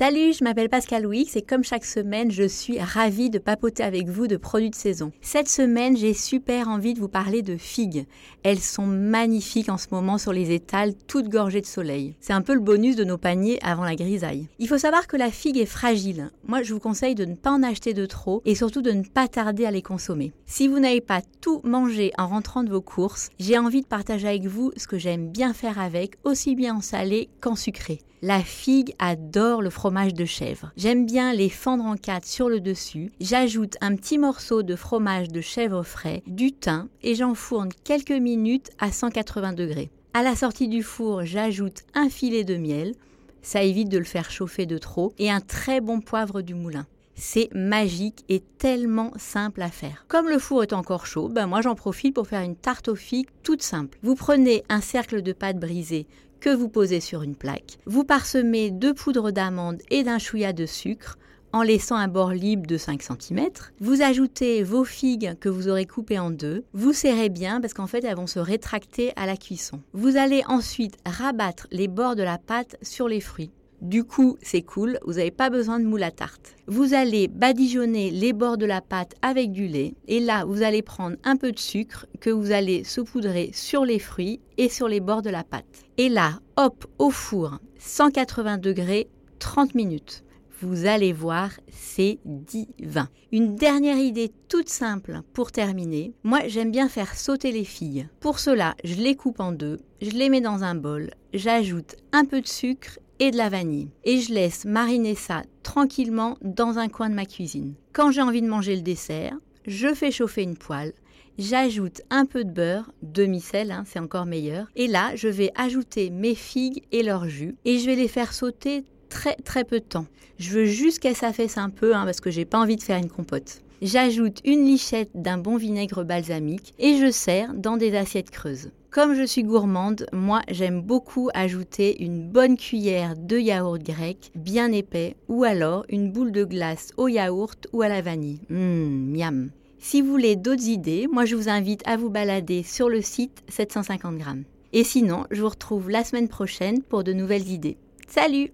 Salut, je m'appelle Pascal Wix et comme chaque semaine, je suis ravie de papoter avec vous de produits de saison. Cette semaine, j'ai super envie de vous parler de figues. Elles sont magnifiques en ce moment sur les étals, toutes gorgées de soleil. C'est un peu le bonus de nos paniers avant la grisaille. Il faut savoir que la figue est fragile. Moi, je vous conseille de ne pas en acheter de trop et surtout de ne pas tarder à les consommer. Si vous n'avez pas tout mangé en rentrant de vos courses, j'ai envie de partager avec vous ce que j'aime bien faire avec, aussi bien en salé qu'en sucré. La figue adore le fromage de chèvre. J'aime bien les fendre en quatre sur le dessus. J'ajoute un petit morceau de fromage de chèvre frais, du thym et j'enfourne quelques minutes à 180 degrés. À la sortie du four, j'ajoute un filet de miel. Ça évite de le faire chauffer de trop et un très bon poivre du moulin. C'est magique et tellement simple à faire. Comme le four est encore chaud, ben moi j'en profite pour faire une tarte aux figues toute simple. Vous prenez un cercle de pâte brisée que vous posez sur une plaque. Vous parsemez de poudre d'amande et d'un chouïa de sucre en laissant un bord libre de 5 cm. Vous ajoutez vos figues que vous aurez coupées en deux. Vous serrez bien parce qu'en fait elles vont se rétracter à la cuisson. Vous allez ensuite rabattre les bords de la pâte sur les fruits. Du coup, c'est cool, vous n'avez pas besoin de moule à tarte. Vous allez badigeonner les bords de la pâte avec du lait et là, vous allez prendre un peu de sucre que vous allez saupoudrer sur les fruits et sur les bords de la pâte. Et là, hop, au four, 180 degrés, 30 minutes. Vous allez voir, c'est divin. Une dernière idée toute simple pour terminer. Moi, j'aime bien faire sauter les filles. Pour cela, je les coupe en deux, je les mets dans un bol, j'ajoute un peu de sucre et de la vanille. Et je laisse mariner ça tranquillement dans un coin de ma cuisine. Quand j'ai envie de manger le dessert, je fais chauffer une poêle, j'ajoute un peu de beurre, demi-sel, hein, c'est encore meilleur. Et là, je vais ajouter mes figues et leur jus et je vais les faire sauter très très peu de temps. Je veux juste qu'elles s'affaissent un peu hein, parce que j'ai pas envie de faire une compote. J'ajoute une lichette d'un bon vinaigre balsamique et je sers dans des assiettes creuses. Comme je suis gourmande, moi j'aime beaucoup ajouter une bonne cuillère de yaourt grec bien épais ou alors une boule de glace au yaourt ou à la vanille. Mmm, miam. Si vous voulez d'autres idées, moi je vous invite à vous balader sur le site 750 grammes. Et sinon, je vous retrouve la semaine prochaine pour de nouvelles idées. Salut